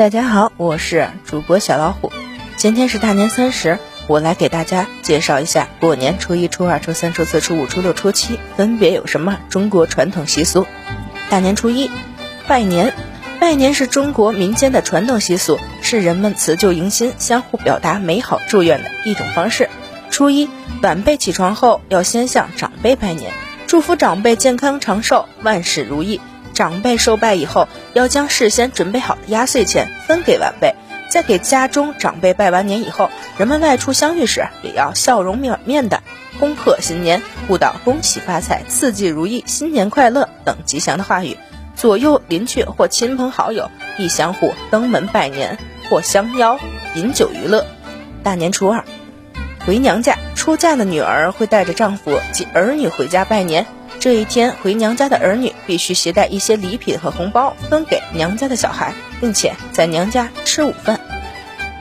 大家好，我是主播小老虎。今天是大年三十，我来给大家介绍一下过年初一、初二、初三、初四、初五、初六、初七分别有什么中国传统习俗。大年初一，拜年。拜年是中国民间的传统习俗，是人们辞旧迎新、相互表达美好祝愿的一种方式。初一，晚辈起床后要先向长辈拜年，祝福长辈健康长寿、万事如意。长辈受拜以后，要将事先准备好的压岁钱分给晚辈，在给家中长辈拜完年以后，人们外出相遇时，也要笑容满面的恭贺新年，互道恭喜发财、四季如意、新年快乐等吉祥的话语。左右邻居或亲朋好友亦相互登门拜年或相邀饮酒娱乐。大年初二，回娘家，出嫁的女儿会带着丈夫及儿女回家拜年。这一天回娘家的儿女必须携带一些礼品和红包分给娘家的小孩，并且在娘家吃午饭。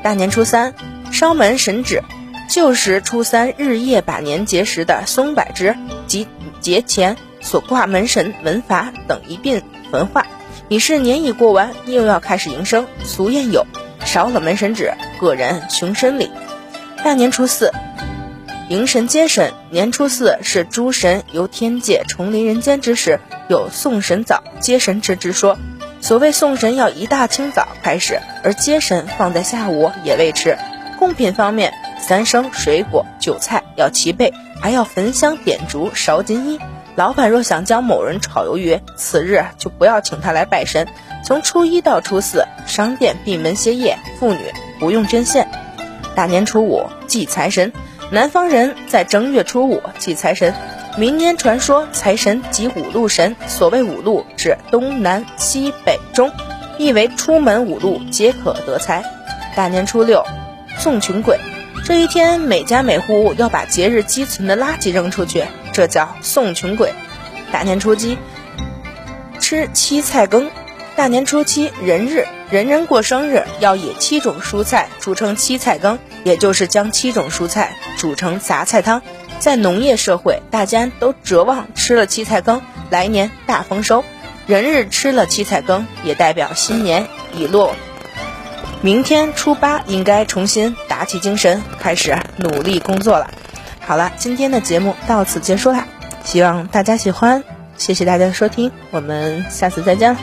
大年初三，烧门神纸，旧时初三日夜把年节时的松柏枝及节前所挂门神门法等一并焚化，以示年已过完，又要开始迎生。俗谚有：烧了门神纸，个人穷身里。大年初四。迎神接神，年初四是诸神由天界重临人间之时，有送神早、接神迟之说。所谓送神要一大清早开始，而接神放在下午也未迟。贡品方面，三生水果、酒菜要齐备，还要焚香点烛、烧金衣。老板若想将某人炒鱿鱼，此日就不要请他来拜神。从初一到初四，商店闭门歇业，妇女不用针线。大年初五祭财神。南方人在正月初五祭财神，民间传说财神即五路神，所谓五路指东南西北中，意为出门五路皆可得财。大年初六送穷鬼，这一天每家每户要把节日积存的垃圾扔出去，这叫送穷鬼。大年初七吃七菜羹，大年初七人日。人人过生日要以七种蔬菜煮成七菜羹，也就是将七种蔬菜煮成杂菜汤。在农业社会，大家都指望吃了七菜羹，来年大丰收。人日吃了七菜羹，也代表新年已落。明天初八应该重新打起精神，开始努力工作了。好了，今天的节目到此结束啦，希望大家喜欢，谢谢大家的收听，我们下次再见了。